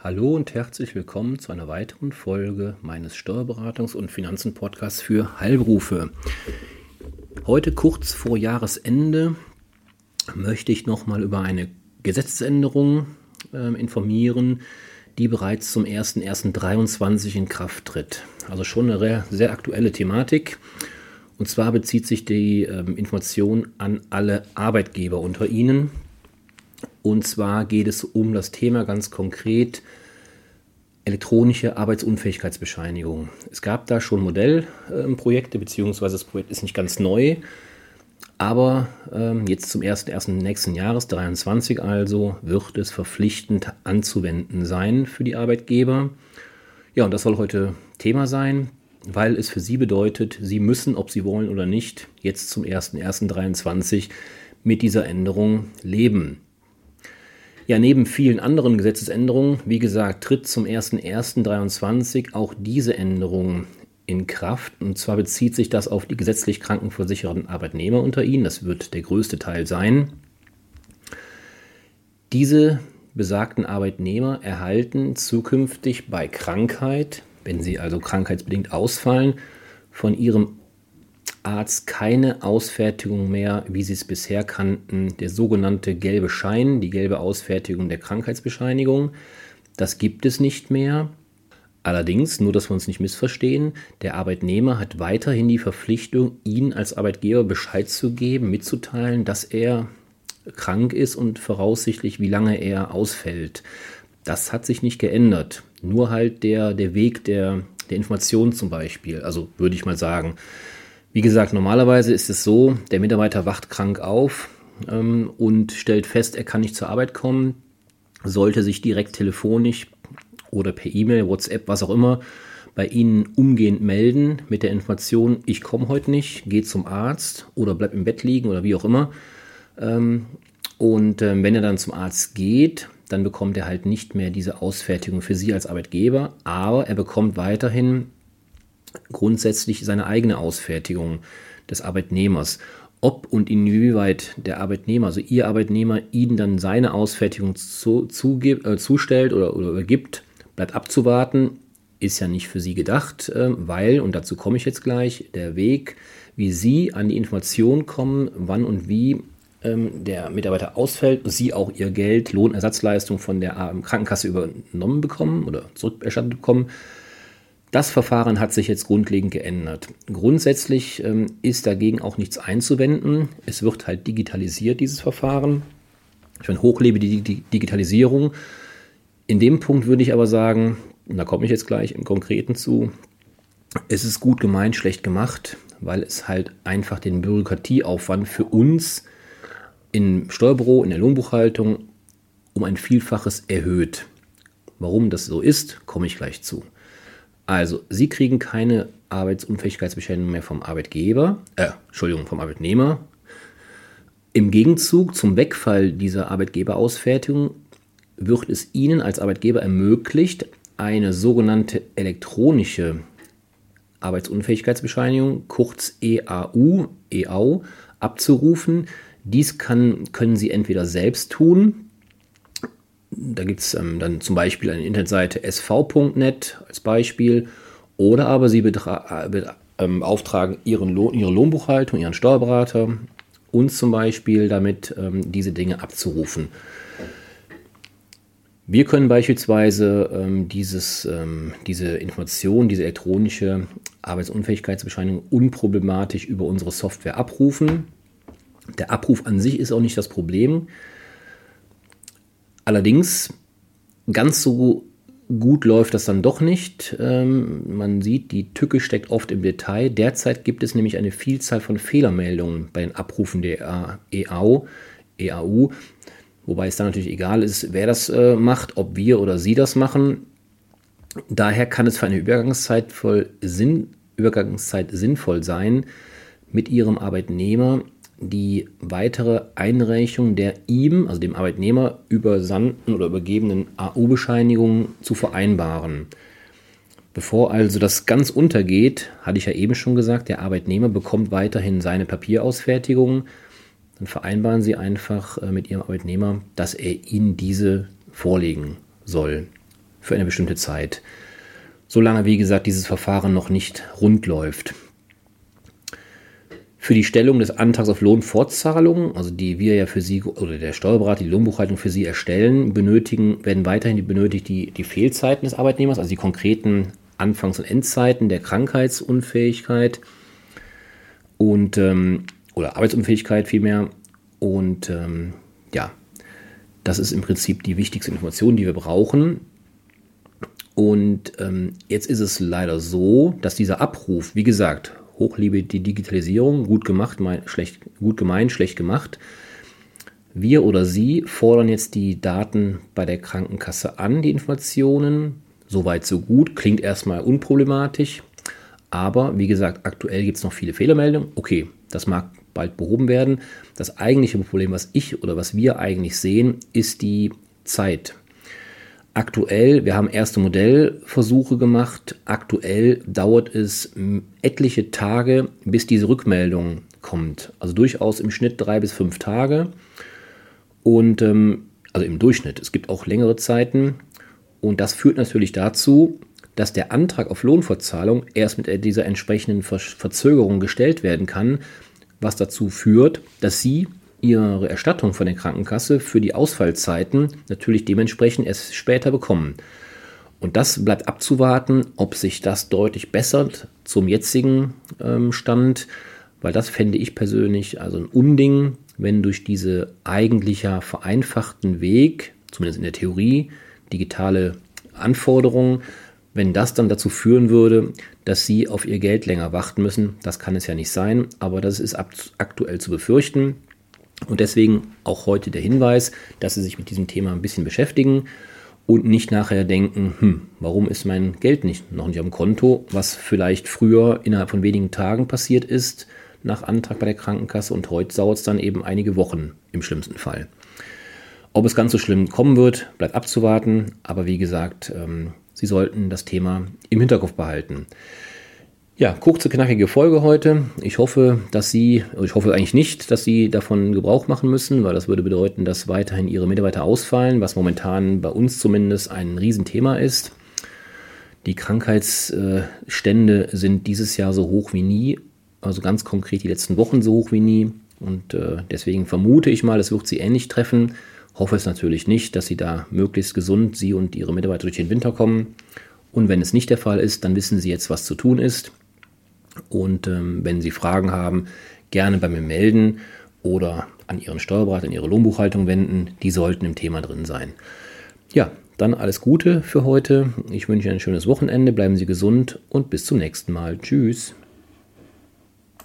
Hallo und herzlich willkommen zu einer weiteren Folge meines Steuerberatungs- und Finanzen-Podcasts für Heilberufe. Heute kurz vor Jahresende möchte ich nochmal über eine Gesetzesänderung äh, informieren, die bereits zum 01.01.2023 in Kraft tritt. Also schon eine sehr aktuelle Thematik. Und zwar bezieht sich die äh, Information an alle Arbeitgeber unter Ihnen, und zwar geht es um das Thema ganz konkret elektronische Arbeitsunfähigkeitsbescheinigung. Es gab da schon Modellprojekte, beziehungsweise das Projekt ist nicht ganz neu, aber ähm, jetzt zum 1.1. nächsten Jahres, 23 also, wird es verpflichtend anzuwenden sein für die Arbeitgeber. Ja, und das soll heute Thema sein, weil es für Sie bedeutet, Sie müssen, ob Sie wollen oder nicht, jetzt zum 1.1.23 mit dieser Änderung leben. Ja, neben vielen anderen Gesetzesänderungen, wie gesagt, tritt zum 01.01.2023 auch diese Änderung in Kraft. Und zwar bezieht sich das auf die gesetzlich krankenversicherten Arbeitnehmer unter ihnen. Das wird der größte Teil sein. Diese besagten Arbeitnehmer erhalten zukünftig bei Krankheit, wenn sie also krankheitsbedingt ausfallen, von ihrem Arzt keine Ausfertigung mehr, wie Sie es bisher kannten, der sogenannte gelbe Schein, die gelbe Ausfertigung der Krankheitsbescheinigung. Das gibt es nicht mehr. Allerdings, nur dass wir uns nicht missverstehen, der Arbeitnehmer hat weiterhin die Verpflichtung, Ihnen als Arbeitgeber Bescheid zu geben, mitzuteilen, dass er krank ist und voraussichtlich, wie lange er ausfällt. Das hat sich nicht geändert. Nur halt der, der Weg der, der Information zum Beispiel. Also würde ich mal sagen, wie gesagt, normalerweise ist es so, der Mitarbeiter wacht krank auf ähm, und stellt fest, er kann nicht zur Arbeit kommen, sollte sich direkt telefonisch oder per E-Mail, WhatsApp, was auch immer, bei Ihnen umgehend melden mit der Information, ich komme heute nicht, gehe zum Arzt oder bleib im Bett liegen oder wie auch immer. Ähm, und ähm, wenn er dann zum Arzt geht, dann bekommt er halt nicht mehr diese Ausfertigung für Sie als Arbeitgeber, aber er bekommt weiterhin grundsätzlich seine eigene Ausfertigung des Arbeitnehmers. Ob und inwieweit der Arbeitnehmer, also Ihr Arbeitnehmer, Ihnen dann seine Ausfertigung zu, zugib, äh, zustellt oder, oder übergibt, bleibt abzuwarten, ist ja nicht für Sie gedacht, äh, weil, und dazu komme ich jetzt gleich, der Weg, wie Sie an die Information kommen, wann und wie ähm, der Mitarbeiter ausfällt Sie auch Ihr Geld, Lohnersatzleistung von der Krankenkasse übernommen bekommen oder zurückerstattet bekommen, das Verfahren hat sich jetzt grundlegend geändert. Grundsätzlich ähm, ist dagegen auch nichts einzuwenden. Es wird halt digitalisiert, dieses Verfahren. Ich meine, hochlebe die, die Digitalisierung. In dem Punkt würde ich aber sagen, und da komme ich jetzt gleich im Konkreten zu, es ist gut gemeint, schlecht gemacht, weil es halt einfach den Bürokratieaufwand für uns im Steuerbüro, in der Lohnbuchhaltung um ein Vielfaches erhöht. Warum das so ist, komme ich gleich zu. Also, Sie kriegen keine Arbeitsunfähigkeitsbescheinigung mehr vom Arbeitgeber, äh, Entschuldigung, vom Arbeitnehmer. Im Gegenzug zum Wegfall dieser Arbeitgeberausfertigung wird es Ihnen als Arbeitgeber ermöglicht, eine sogenannte elektronische Arbeitsunfähigkeitsbescheinigung, kurz EAU, EAU, abzurufen. Dies kann, können Sie entweder selbst tun, da gibt es ähm, dann zum Beispiel eine Internetseite sv.net als Beispiel. Oder aber Sie äh, ähm, beauftragen Ihren Lohn, Ihre Lohnbuchhaltung, Ihren Steuerberater, uns zum Beispiel damit ähm, diese Dinge abzurufen. Wir können beispielsweise ähm, dieses, ähm, diese Information, diese elektronische Arbeitsunfähigkeitsbescheinigung unproblematisch über unsere Software abrufen. Der Abruf an sich ist auch nicht das Problem. Allerdings, ganz so gut läuft das dann doch nicht. Ähm, man sieht, die Tücke steckt oft im Detail. Derzeit gibt es nämlich eine Vielzahl von Fehlermeldungen bei den Abrufen der EAU, EAU wobei es dann natürlich egal ist, wer das äh, macht, ob wir oder sie das machen. Daher kann es für eine Übergangszeit, voll Sinn, Übergangszeit sinnvoll sein, mit ihrem Arbeitnehmer die weitere Einreichung der ihm, also dem Arbeitnehmer, übersandten oder übergebenen AU-Bescheinigungen zu vereinbaren. Bevor also das ganz untergeht, hatte ich ja eben schon gesagt, der Arbeitnehmer bekommt weiterhin seine Papierausfertigung. Dann vereinbaren Sie einfach äh, mit Ihrem Arbeitnehmer, dass er Ihnen diese vorlegen soll. für eine bestimmte Zeit. Solange, wie gesagt, dieses Verfahren noch nicht rund läuft. Für die Stellung des Antrags auf Lohnfortzahlung, also die wir ja für Sie oder der Steuerberater die Lohnbuchhaltung für Sie erstellen, benötigen, werden weiterhin die, benötigt die, die Fehlzeiten des Arbeitnehmers, also die konkreten Anfangs- und Endzeiten der Krankheitsunfähigkeit und ähm, oder Arbeitsunfähigkeit vielmehr. Und ähm, ja, das ist im Prinzip die wichtigste Information, die wir brauchen. Und ähm, jetzt ist es leider so, dass dieser Abruf, wie gesagt, Hochliebe die Digitalisierung, gut gemacht, mein, schlecht, gut gemeint, schlecht gemacht. Wir oder Sie fordern jetzt die Daten bei der Krankenkasse an, die Informationen. Soweit, so gut. Klingt erstmal unproblematisch. Aber wie gesagt, aktuell gibt es noch viele Fehlermeldungen. Okay, das mag bald behoben werden. Das eigentliche Problem, was ich oder was wir eigentlich sehen, ist die Zeit. Aktuell, wir haben erste Modellversuche gemacht. Aktuell dauert es etliche Tage, bis diese Rückmeldung kommt. Also durchaus im Schnitt drei bis fünf Tage. Und ähm, also im Durchschnitt. Es gibt auch längere Zeiten. Und das führt natürlich dazu, dass der Antrag auf Lohnfortzahlung erst mit dieser entsprechenden Verzögerung gestellt werden kann, was dazu führt, dass Sie Ihre Erstattung von der Krankenkasse für die Ausfallzeiten natürlich dementsprechend erst später bekommen. Und das bleibt abzuwarten, ob sich das deutlich bessert zum jetzigen ähm, Stand, weil das fände ich persönlich also ein Unding, wenn durch diese eigentlicher vereinfachten Weg, zumindest in der Theorie, digitale Anforderungen, wenn das dann dazu führen würde, dass sie auf ihr Geld länger warten müssen, das kann es ja nicht sein, aber das ist aktuell zu befürchten. Und deswegen auch heute der Hinweis, dass Sie sich mit diesem Thema ein bisschen beschäftigen und nicht nachher denken, hm, warum ist mein Geld nicht noch nicht am Konto, was vielleicht früher innerhalb von wenigen Tagen passiert ist nach Antrag bei der Krankenkasse und heute dauert es dann eben einige Wochen im schlimmsten Fall. Ob es ganz so schlimm kommen wird, bleibt abzuwarten. Aber wie gesagt, ähm, Sie sollten das Thema im Hinterkopf behalten. Ja, kurze, knackige Folge heute. Ich hoffe, dass Sie, ich hoffe eigentlich nicht, dass Sie davon Gebrauch machen müssen, weil das würde bedeuten, dass weiterhin Ihre Mitarbeiter ausfallen, was momentan bei uns zumindest ein Riesenthema ist. Die Krankheitsstände sind dieses Jahr so hoch wie nie, also ganz konkret die letzten Wochen so hoch wie nie. Und äh, deswegen vermute ich mal, es wird Sie ähnlich treffen. Hoffe es natürlich nicht, dass Sie da möglichst gesund, Sie und Ihre Mitarbeiter durch den Winter kommen. Und wenn es nicht der Fall ist, dann wissen Sie jetzt, was zu tun ist. Und ähm, wenn Sie Fragen haben, gerne bei mir melden oder an Ihren Steuerberater, in Ihre Lohnbuchhaltung wenden. Die sollten im Thema drin sein. Ja, dann alles Gute für heute. Ich wünsche Ihnen ein schönes Wochenende. Bleiben Sie gesund und bis zum nächsten Mal. Tschüss.